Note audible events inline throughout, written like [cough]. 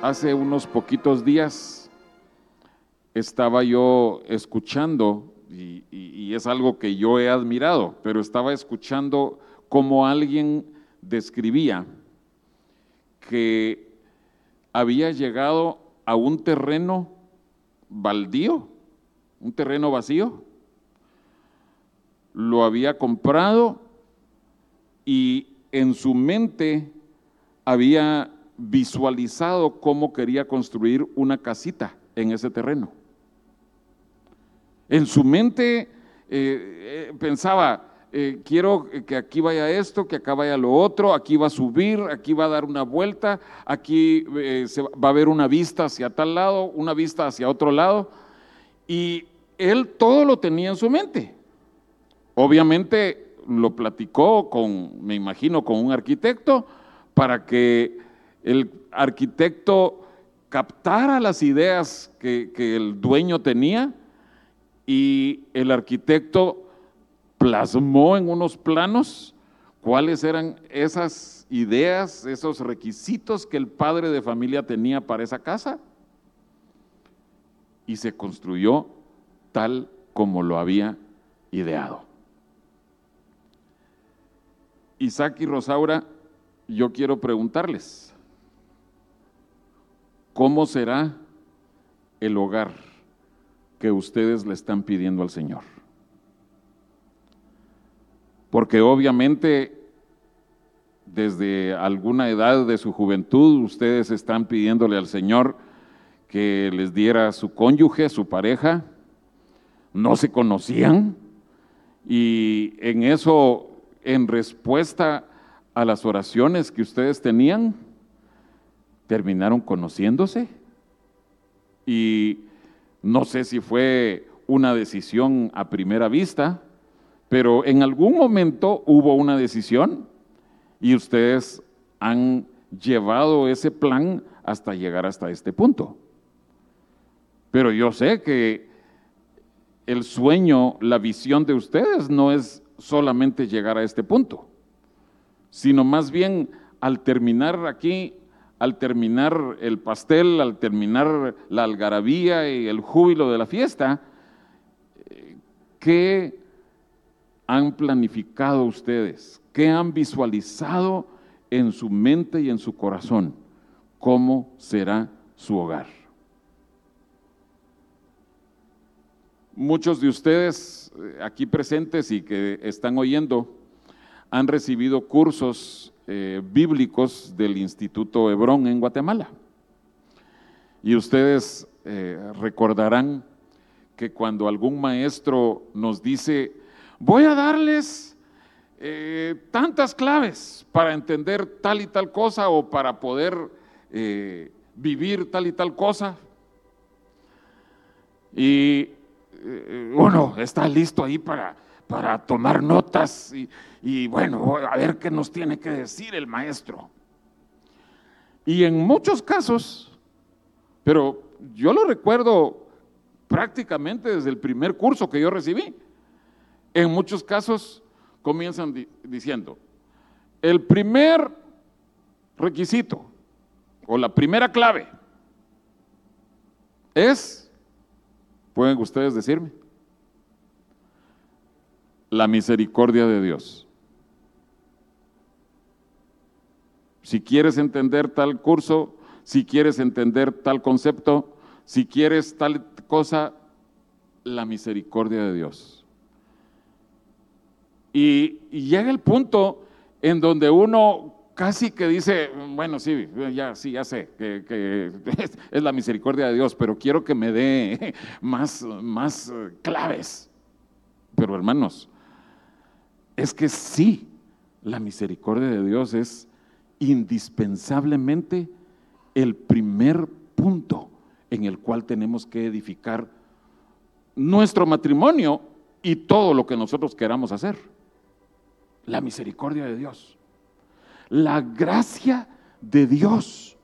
Hace unos poquitos días estaba yo escuchando, y, y- es algo que yo he admirado, pero estaba escuchando cómo alguien describía que había llegado a un terreno baldío, un terreno vacío, lo había comprado y en su mente había visualizado cómo quería construir una casita en ese terreno. En su mente eh, eh, pensaba, eh, quiero que aquí vaya esto, que acá vaya lo otro, aquí va a subir, aquí va a dar una vuelta, aquí eh, va a haber una vista hacia tal lado, una vista hacia otro lado. Y él todo lo tenía en su mente. Obviamente lo platicó con, me imagino, con un arquitecto para que el arquitecto captara las ideas que el dueño tenía y el arquitecto plasmó en unos planos cuáles eran esas ideas, esos requisitos que el padre de familia tenía para esa casa y se construyó tal como lo había ideado. Isaac y Rosaura, yo quiero preguntarles, ¿cómo será el hogar que ustedes le están pidiendo al Señor? Porque obviamente desde alguna edad de su juventud ustedes están pidiéndole al Señor que les diera su cónyuge, su pareja, no se conocían. Y en eso, en respuesta a las oraciones que ustedes tenían, terminaron conociéndose. Y no sé si fue una decisión a primera vista, pero en algún momento hubo una decisión y ustedes han llevado ese plan hasta llegar hasta este punto. Pero yo sé que el sueño, la visión de ustedes no es solamente llegar a este punto, sino más bien al terminar aquí, al terminar el pastel, al terminar la algarabía y el júbilo de la fiesta, eh, ¿qué han planificado ustedes? ¿Qué han visualizado en su mente y en su corazón? ¿Cómo será su hogar? Muchos de ustedes eh, aquí presentes y que están oyendo han recibido cursos eh, bíblicos del Instituto Hebrón en Guatemala. Y ustedes eh, recordarán que cuando algún maestro nos dice, voy a darles eh, tantas claves para entender tal y tal cosa o para poder eh, vivir tal y tal cosa, y eh, uno está listo ahí para, para tomar notas y, y bueno, a ver qué nos tiene que decir el maestro. Y en muchos casos, pero yo lo recuerdo prácticamente desde el primer curso que yo recibí, en muchos casos comienzan di- diciendo, el primer requisito o la primera clave es ¿Pueden ustedes decirme? La misericordia de Dios. Si quieres entender tal curso, si quieres entender tal concepto, si quieres tal cosa, la misericordia de Dios. Y, llega el punto en donde uno casi que dice, bueno, sí, ya, sí, ya sé, que, que [laughs] es, es la misericordia de Dios, pero quiero que me dé [laughs] más, más eh, claves. Pero hermanos, es que sí, la misericordia de Dios es indispensablemente el primer punto en el cual tenemos que edificar nuestro matrimonio y todo lo que nosotros queramos hacer. La misericordia de Dios. la gracia de Dios.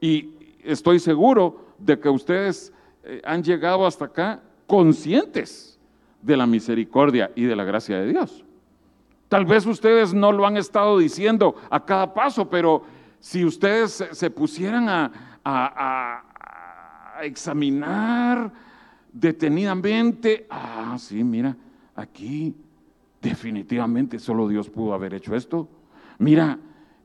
Y estoy seguro de que ustedes eh, han llegado hasta acá conscientes de la misericordia y de la gracia de Dios. Tal vez ustedes no lo han estado diciendo a cada paso, pero si ustedes se pusieran a, a examinar detenidamente, ah, sí, mira, aquí definitivamente solo Dios pudo haber hecho esto. Mira,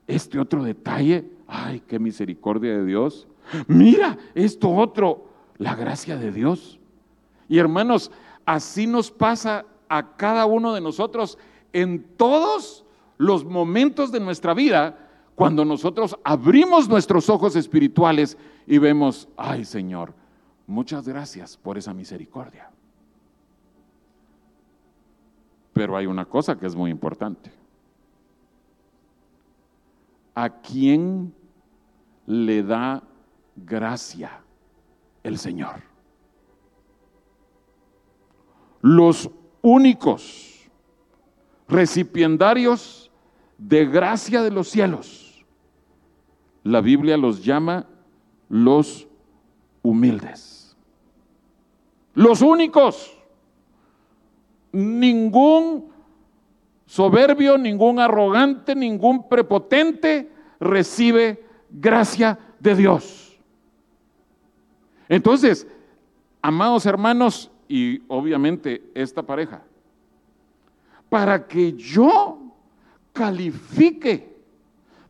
este otro detalle, ay, qué misericordia de Dios. Mira, esto otro, la gracia de Dios. Y hermanos, así nos pasa a cada uno de nosotros en todos los momentos de nuestra vida cuando nosotros abrimos nuestros ojos espirituales y vemos, ay Señor, muchas gracias por esa misericordia. Pero hay una cosa que es muy importante. ¿A quién le da gracia el Señor? Los únicos recipiendarios de gracia de los cielos. La Biblia los llama los humildes. Los únicos ningún soberbio, ningún arrogante, ningún prepotente recibe gracia de Dios. Entonces, amados hermanos y obviamente esta pareja, para que yo califique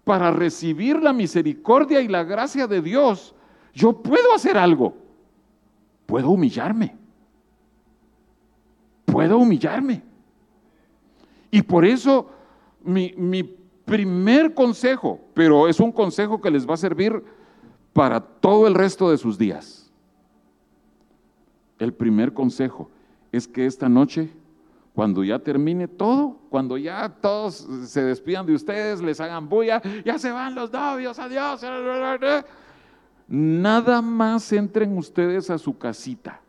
para recibir la misericordia y la gracia de Dios, yo puedo hacer algo, puedo humillarme puedo humillarme. Y por eso mi, mi primer consejo, pero es un consejo que les va a servir para todo el resto de sus días. El primer consejo es que esta noche, cuando ya termine todo, cuando ya todos se despidan de ustedes, les hagan bulla, ya se van los novios, adiós, nada más entren ustedes a su casita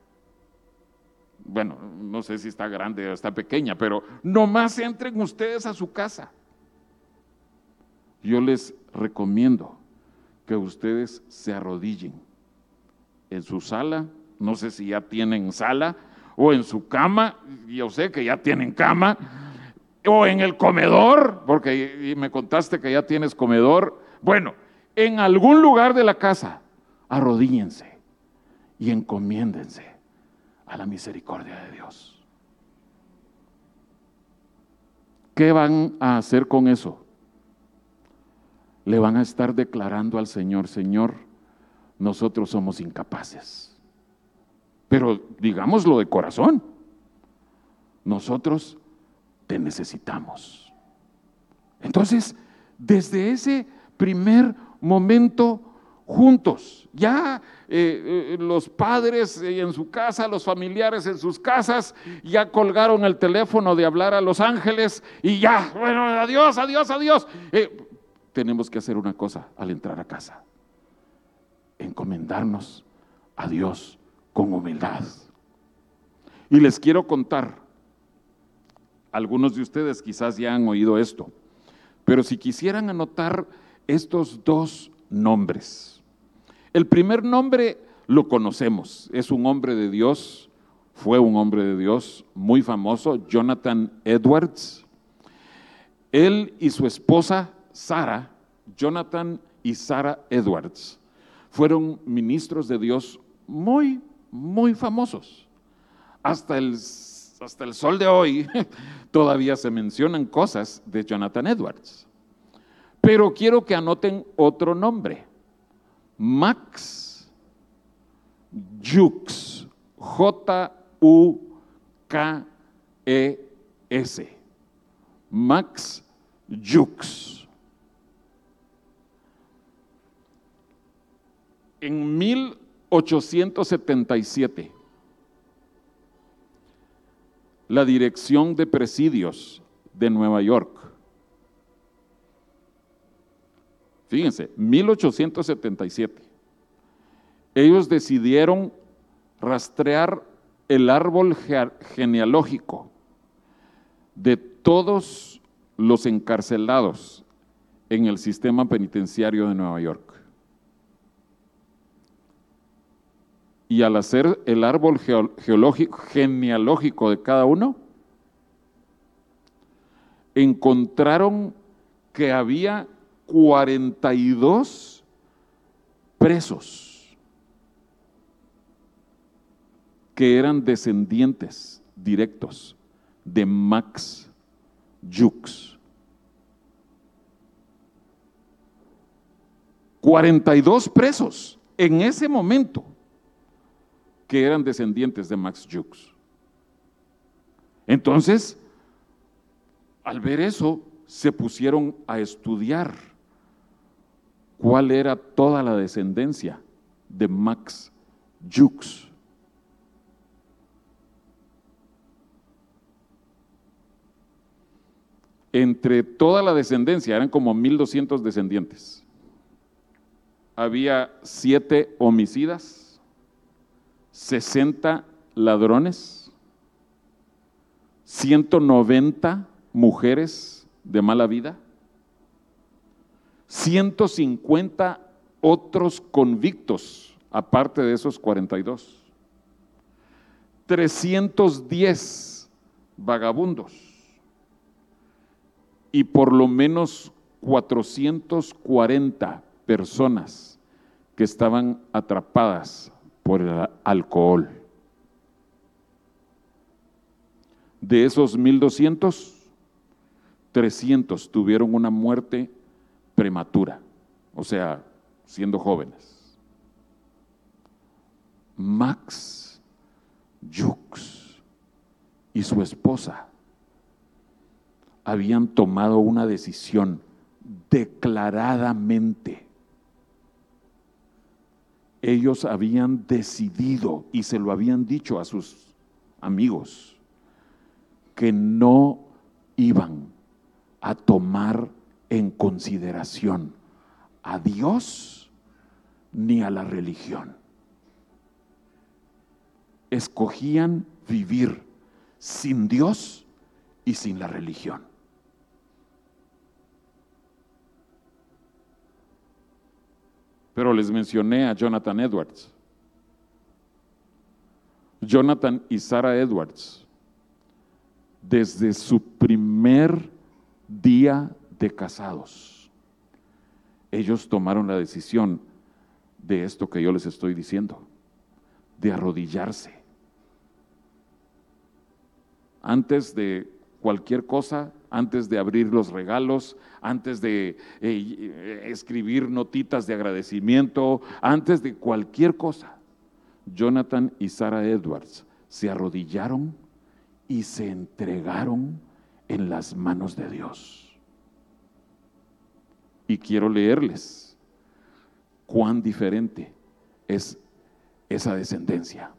bueno, no sé si está grande o está pequeña, pero nomás entren ustedes a su casa. Yo les recomiendo que ustedes se arrodillen en su sala, no sé si ya tienen sala, o en su cama, yo sé que ya tienen cama, o en el comedor, porque me contaste que ya tienes comedor. Bueno, en algún lugar de la casa, arrodíllense y encomiéndense a la misericordia de Dios. ¿Qué van a hacer con eso? Le van a estar declarando al Señor, Señor, nosotros somos incapaces. Pero digámoslo de corazón, nosotros te necesitamos. Entonces, desde ese primer momento, juntos, ya eh, eh, los padres en su casa, los familiares en sus casas, ya colgaron el teléfono de hablar a los ángeles y ya, bueno, adiós, adiós, adiós. Eh, tenemos que hacer una cosa al entrar a casa, encomendarnos a Dios con humildad. Y les quiero contar, algunos de ustedes quizás ya han oído esto, pero si quisieran anotar estos dos nombres, el primer nombre lo conocemos, es un hombre de Dios, fue un hombre de Dios muy famoso, Jonathan Edwards. Él y su esposa Sara, Jonathan y Sara Edwards, fueron ministros de Dios muy, muy famosos. Hasta el, hasta el sol de hoy [laughs] todavía se mencionan cosas de Jonathan Edwards. Pero quiero que anoten otro nombre. Max Jux, J-U-K-E-S. Max Jux. En 1877, la Dirección de Presidios de Nueva York Fíjense, 1877. Ellos decidieron rastrear el árbol genealógico de todos los encarcelados en el sistema penitenciario de Nueva York. Y al hacer el árbol genealógico de cada uno, encontraron que había 42 presos que eran descendientes directos de Max Jux. 42 presos en ese momento que eran descendientes de Max Jux. Entonces, al ver eso, se pusieron a estudiar cuál era toda la descendencia de Max Jux. Entre toda la descendencia, eran como 1200 descendientes. Había siete homicidas, 60 ladrones, 190 mujeres de mala vida, 150 otros convictos, aparte de esos 42, 310 vagabundos y por lo menos 440 personas que estaban atrapadas por el alcohol. De esos 1200, 300 tuvieron una muerte prematura, o sea, siendo jóvenes. Max Jux y su esposa habían tomado una decisión declaradamente. Ellos habían decidido y se lo habían dicho a sus amigos que no iban a tomar en consideración a Dios ni a la religión. Escogían vivir sin Dios y sin la religión. Pero les mencioné a Jonathan Edwards. Jonathan y Sarah Edwards, desde su primer día de casados, ellos tomaron la decisión de esto que yo les estoy diciendo, de arrodillarse. Antes de cualquier cosa, antes de abrir los regalos, antes de eh, escribir notitas de agradecimiento, antes de cualquier cosa, Jonathan y Sarah Edwards se arrodillaron y se entregaron en las manos de Dios. Y quiero leerles cuán diferente es esa descendencia.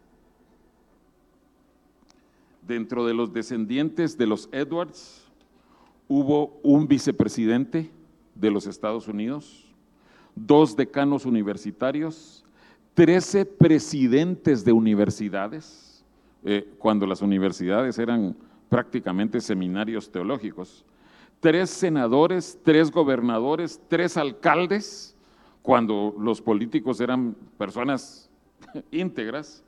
Dentro de los descendientes de los Edwards hubo un vicepresidente de los Estados Unidos, dos decanos universitarios, trece presidentes de universidades, eh, cuando las universidades eran prácticamente seminarios teológicos, tres senadores, tres gobernadores, tres alcaldes, cuando los políticos eran personas [laughs] íntegras,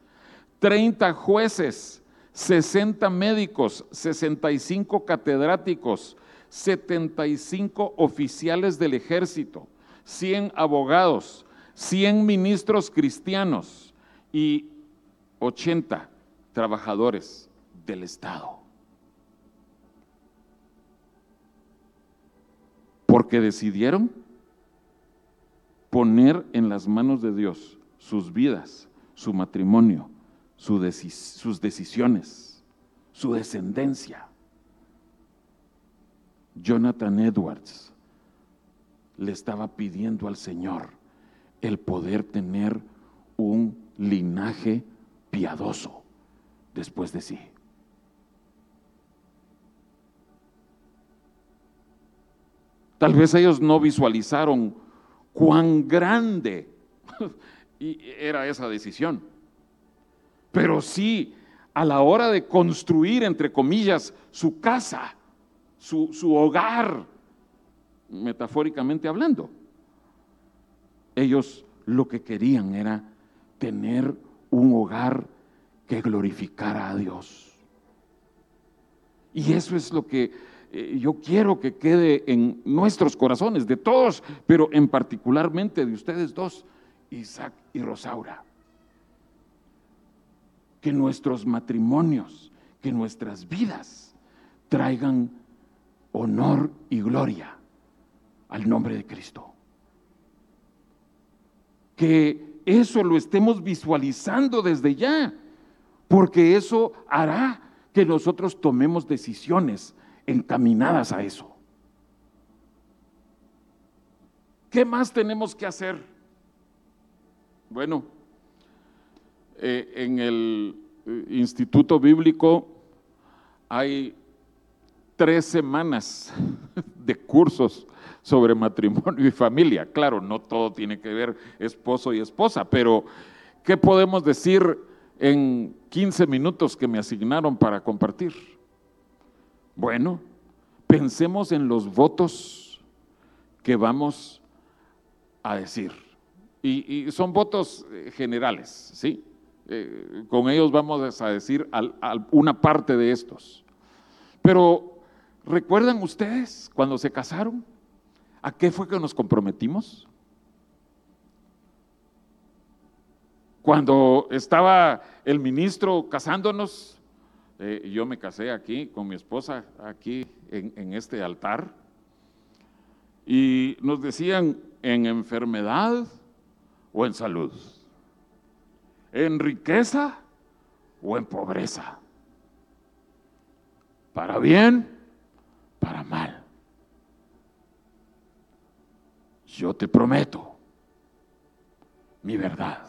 30 jueces, 60 médicos, 65 catedráticos, 75 oficiales del ejército, 100 abogados, 100 ministros cristianos y 80 trabajadores del Estado. Porque decidieron poner en las manos de Dios sus vidas, su matrimonio, sus decisiones, su descendencia. Jonathan Edwards le estaba pidiendo al Señor el poder tener un linaje piadoso después de sí. Tal vez ellos no visualizaron cuán grande [laughs] era esa decisión. Pero sí, a la hora de construir, entre comillas, su casa, su, hogar, metafóricamente hablando. Ellos lo que querían era tener un hogar que glorificara a Dios. Y eso es lo que eh, yo quiero que quede en nuestros corazones, de todos, pero en particularmente de ustedes dos, Isaac y Rosaura. Que nuestros matrimonios, que nuestras vidas traigan honor y gloria al nombre de Cristo. Que eso lo estemos visualizando desde ya, porque eso hará que nosotros tomemos decisiones encaminadas a eso. ¿Qué más tenemos que hacer? Bueno, eh, en el eh, Instituto Bíblico hay tres semanas [laughs] de cursos sobre matrimonio y familia. Claro, no todo tiene que ver esposo y esposa, pero ¿qué podemos decir en 15 minutos que me asignaron para compartir? Bueno, pensemos en los votos que vamos a decir. Y, son votos eh, generales, ¿sí? Eh, con ellos vamos a decir una parte de estos. Pero, ¿recuerdan ustedes cuando se casaron? ¿A qué fue que nos comprometimos? Cuando estaba el ministro casándonos, eh, yo me casé aquí con mi esposa, aquí en, en este altar, y nos decían en enfermedad o en salud, en riqueza o en pobreza, para bien, para mal. yo te prometo mi verdad.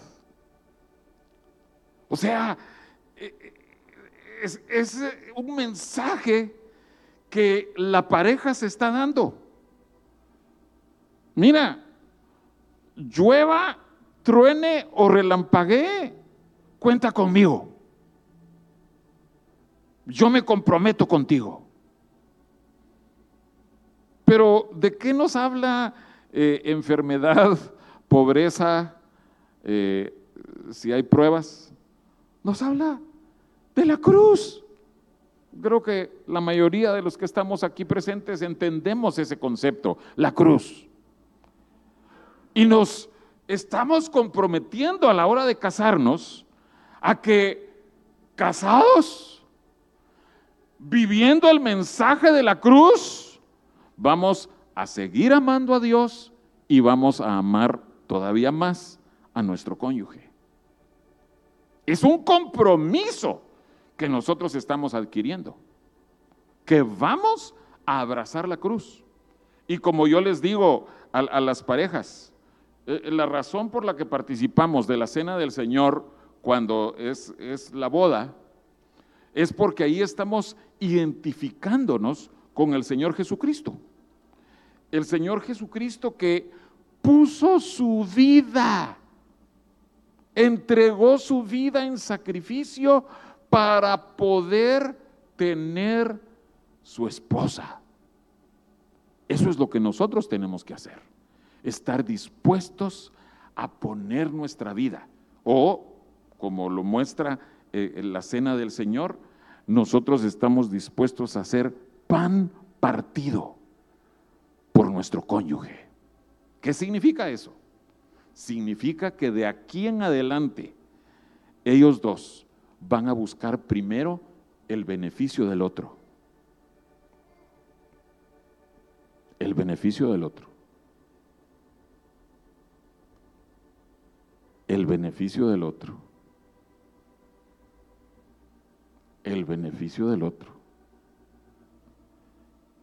O sea, eh, eh, es, un mensaje que la pareja se está dando. Mira, llueva, truene o relampaguee, cuenta conmigo. Yo me comprometo contigo. Pero ¿de qué nos habla eh, enfermedad, pobreza, eh, si hay pruebas, nos habla de la cruz. Creo que la mayoría de los que estamos aquí presentes entendemos ese concepto, la cruz. Y nos estamos comprometiendo a la hora de casarnos a que casados, viviendo el mensaje de la cruz, vamos a seguir amando a Dios y vamos a amar todavía más a nuestro cónyuge. Es un compromiso que nosotros estamos adquiriendo, que vamos a abrazar la cruz. Y como yo les digo a, las parejas, eh, la razón por la que participamos de la cena del Señor cuando es, es la boda, es porque ahí estamos identificándonos con el Señor Jesucristo el Señor Jesucristo que puso su vida, entregó su vida en sacrificio para poder tener su esposa. Eso es lo que nosotros tenemos que hacer, estar dispuestos a poner nuestra vida. O, como lo muestra eh, la cena del Señor, nosotros estamos dispuestos a hacer pan partido por nuestro cónyuge. ¿Qué significa eso? Significa que de aquí en adelante ellos dos van a buscar primero el beneficio del otro. El beneficio del otro. El beneficio del otro. El beneficio del otro.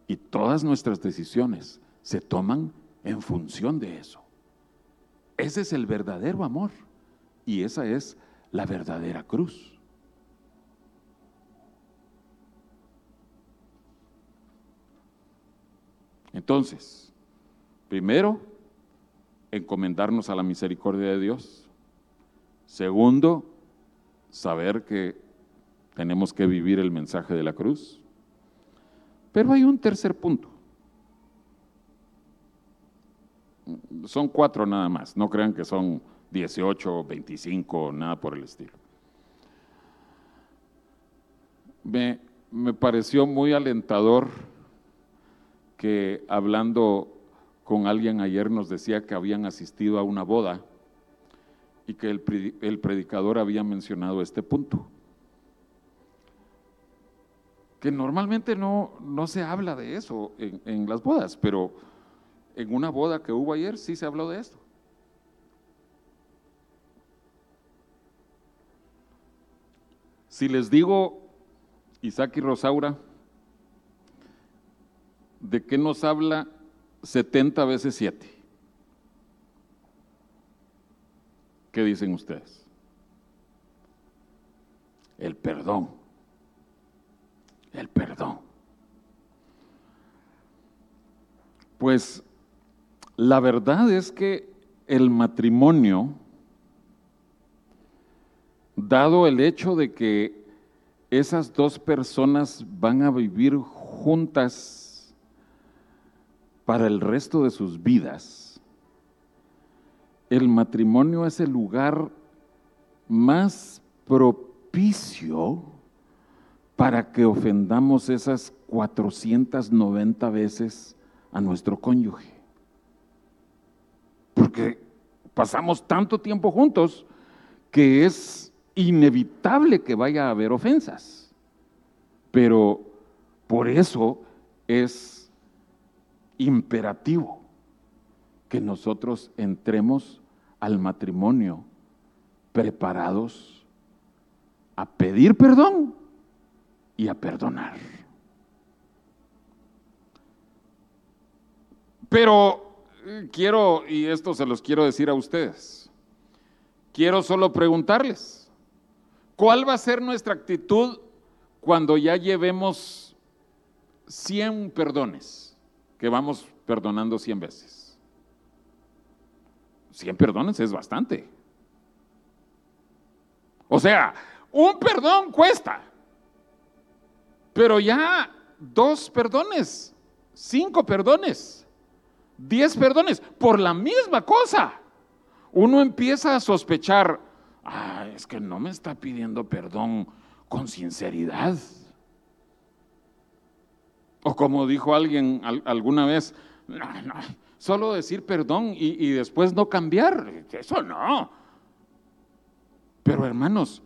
Y todas nuestras decisiones se toman en función de eso. Ese es el verdadero amor y esa es la verdadera cruz. Entonces, primero, encomendarnos a la misericordia de Dios. Segundo, saber que tenemos que vivir el mensaje de la cruz. Pero hay un tercer punto. Son cuatro nada más, no crean que son 18, 25, nada por el estilo. Me, me pareció muy alentador que hablando con alguien ayer nos decía que habían asistido a una boda y que el, el predicador había mencionado este punto. Que normalmente no, no se habla de eso en, en las bodas, pero en una boda que hubo ayer sí se habló de esto. Si les digo, Isaac y Rosaura, ¿de qué nos habla 70 veces 7? ¿Qué dicen ustedes? El perdón. El perdón. Pues la verdad es que el matrimonio, dado el hecho de que esas dos personas van a vivir juntas para el resto de sus vidas, el matrimonio es el lugar más propicio para que ofendamos esas 490 veces a nuestro cónyuge. Porque pasamos tanto tiempo juntos que es inevitable que vaya a haber ofensas. Pero por eso es imperativo que nosotros entremos al matrimonio preparados a pedir perdón y a perdonar. Pero eh, quiero, y esto se los quiero decir a ustedes, quiero solo preguntarles, ¿cuál va a ser nuestra actitud cuando ya llevemos 100 perdones, que vamos perdonando 100 veces? 100 perdones es bastante. O sea, un perdón cuesta, pero ya dos perdones, cinco perdones, diez perdones por la misma cosa. Uno empieza a sospechar, ah, es que no me está pidiendo perdón con sinceridad. O como dijo alguien al- alguna vez, "No, no, solo decir perdón y, y después no cambiar, eso no. Pero hermanos,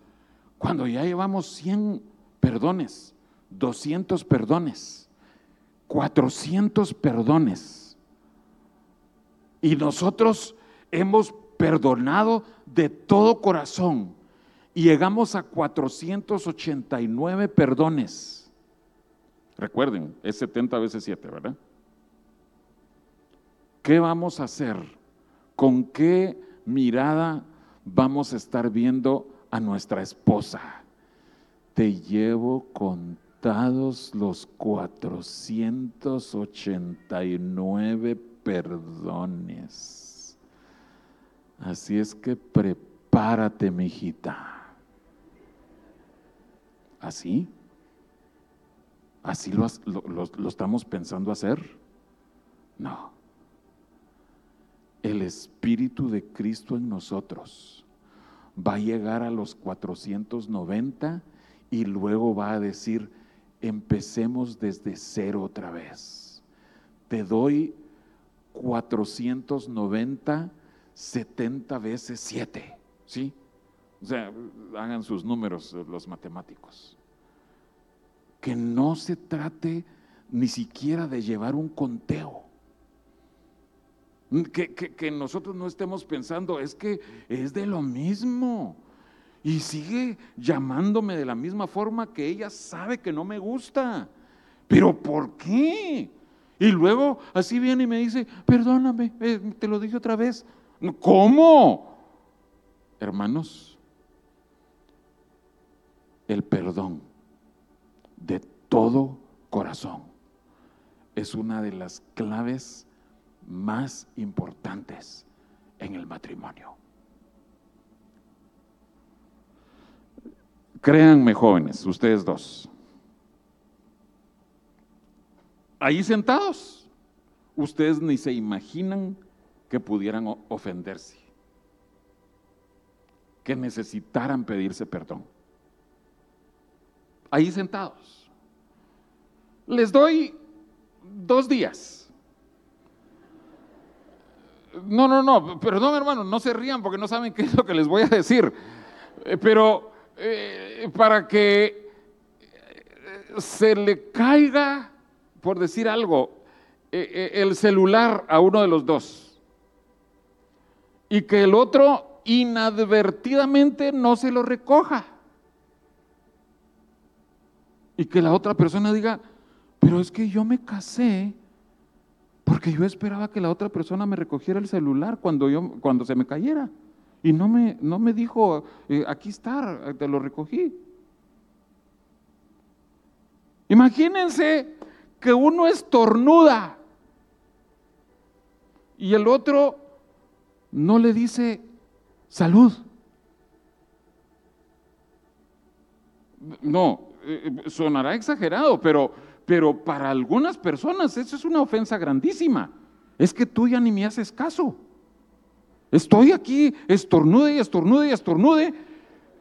cuando ya llevamos 100 perdones, 200 perdones, 400 perdones, y nosotros hemos perdonado de todo corazón y llegamos a 489 perdones. Recuerden, es 70 veces 7, ¿verdad? ¿Qué vamos a hacer? ¿Con qué mirada vamos a estar viendo a nuestra esposa? Te llevo contados los 489 perdones. Así es que prepárate, mijita. ¿Así? ¿Así lo, estamos pensando hacer? No. El Espíritu de Cristo en nosotros va a llegar a los 490 y luego va a decir, empecemos desde cero otra vez. Te doy 490, 70 veces 7, ¿sí? O sea, hagan sus números los matemáticos. Que no se trate ni siquiera de llevar un conteo. Que, que- que nosotros no estemos pensando, es que es de lo mismo. Y sigue llamándome de la misma forma que ella sabe que no me gusta. Pero ¿por qué? Y luego así viene y me dice, perdóname, eh, te lo dije otra vez. ¿Cómo? Hermanos, el perdón de todo corazón es una de las claves más importantes en el matrimonio. Créanme jóvenes, ustedes dos. Ahí sentados, ustedes ni se imaginan que pudieran ofenderse, que necesitaran pedirse perdón. Ahí sentados. Les doy dos días. No, no, no, perdón hermano, no se rían porque no saben qué es lo que les voy a decir. Eh, Pero eh, para que eh, se le caiga, por decir algo, el celular a uno de los dos y que el otro inadvertidamente no se lo recoja. Y que la otra persona diga, pero es que yo me casé porque yo esperaba que la otra persona me recogiera el celular cuando, yo, cuando se me cayera. Y no me, no me dijo, eh, aquí está, te lo recogí. Imagínense que uno estornuda y el otro no le dice salud. No, sonará exagerado, pero, pero para algunas personas eso es una ofensa grandísima. Es que tú ya ni me haces caso. Estoy aquí, estornude y estornude y estornude,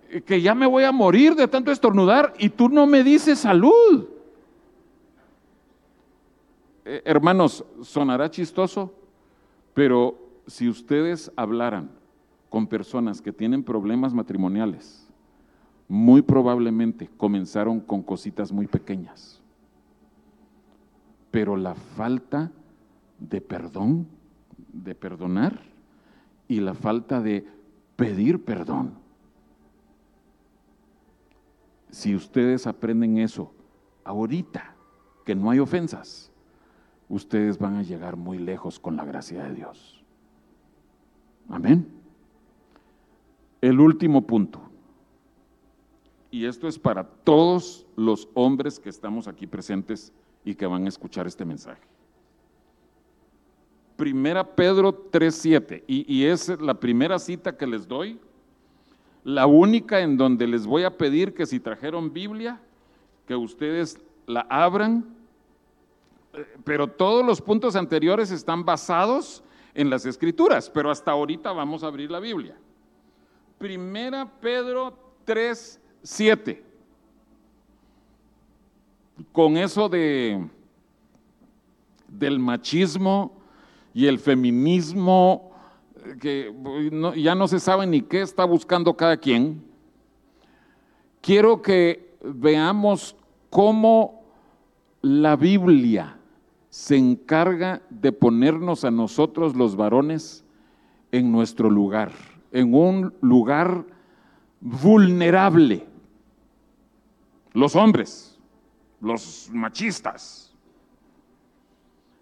eh, que ya me voy a morir de tanto estornudar y tú no me dices salud. Eh, hermanos, sonará chistoso, pero si ustedes hablaran con personas que tienen problemas matrimoniales, muy probablemente comenzaron con cositas muy pequeñas. Pero la falta de perdón, de perdonar, y la falta de pedir perdón. Si ustedes aprenden eso ahorita, que no hay ofensas, ustedes van a llegar muy lejos con la gracia de Dios. Amén. El último punto, y esto es para todos los hombres que estamos aquí presentes y que van a escuchar este mensaje. Primera Pedro 3.7, y, y es la primera cita que les doy, la única en donde les voy a pedir que si trajeron Biblia, que ustedes la abran, eh, pero todos los puntos anteriores están basados en las escrituras, pero hasta ahorita vamos a abrir la Biblia. Primera Pedro 3.7, con eso de del machismo, y el feminismo, eh, que no- ya no se sabe ni qué está buscando cada quien, quiero que veamos cómo la Biblia se encarga de ponernos a nosotros los varones en nuestro lugar, en un lugar vulnerable. Los hombres, los machistas.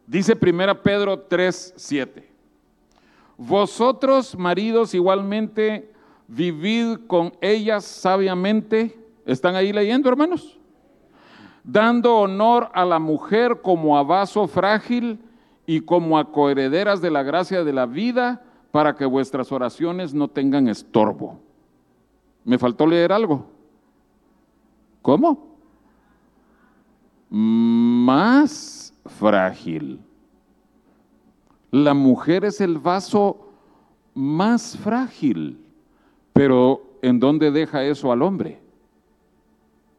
Dice 1 Pedro 3, 7. Vosotros, maridos, igualmente vivid con ellas sabiamente. ¿Están ahí leyendo, hermanos? Dando honor a la mujer como a vaso frágil y como a coherederas de la gracia de la vida, para que vuestras oraciones no tengan estorbo. ¿Me faltó leer algo? ¿Cómo? Más frágil. La mujer es el vaso más frágil, pero ¿en dónde deja eso al hombre?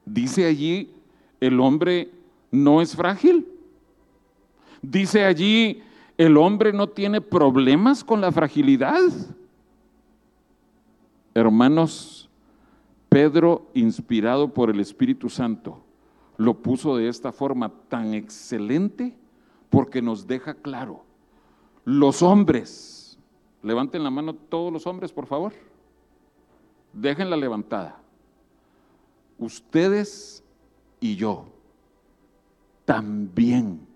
Dice allí, el hombre no es frágil. Dice allí, el hombre no tiene problemas con la fragilidad. Hermanos, Pedro, inspirado por el Espíritu Santo, lo puso de esta forma tan excelente porque nos deja claro, los hombres, levanten la mano todos los hombres, por favor, déjenla levantada. Ustedes y yo también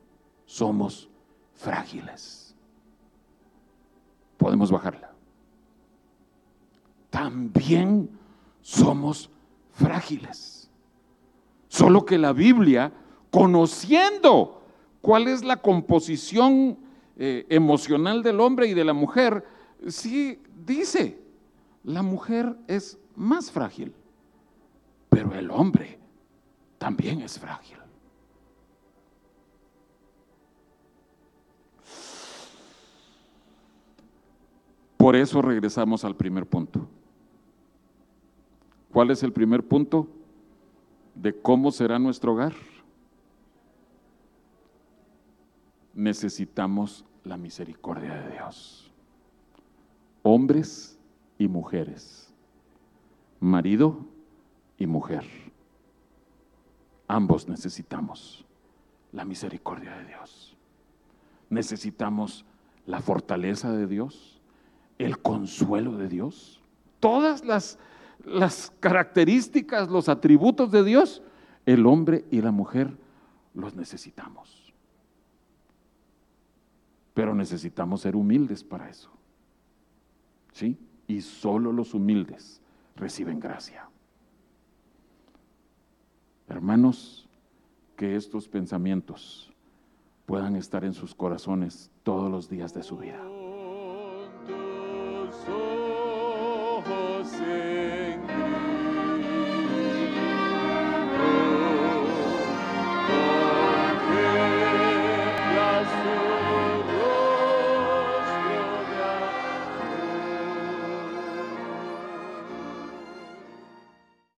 somos frágiles. Podemos bajarla. También somos frágiles. Solo que la Biblia, conociendo cuál es la composición eh, emocional del hombre y de la mujer, sí dice, la mujer es más frágil, pero el hombre también es frágil. Por eso regresamos al primer punto. ¿Cuál es el primer punto? De cómo será nuestro hogar. Necesitamos la misericordia de Dios. Hombres y mujeres. Marido y mujer. Ambos necesitamos la misericordia de Dios. Necesitamos la fortaleza de Dios, el consuelo de Dios, todas las, las características, los atributos de Dios, el hombre y la mujer los necesitamos. Pero necesitamos ser humildes para eso. ¿Sí? Y solo los humildes reciben gracia. Hermanos, que estos pensamientos puedan estar en sus corazones todos los días de su vida.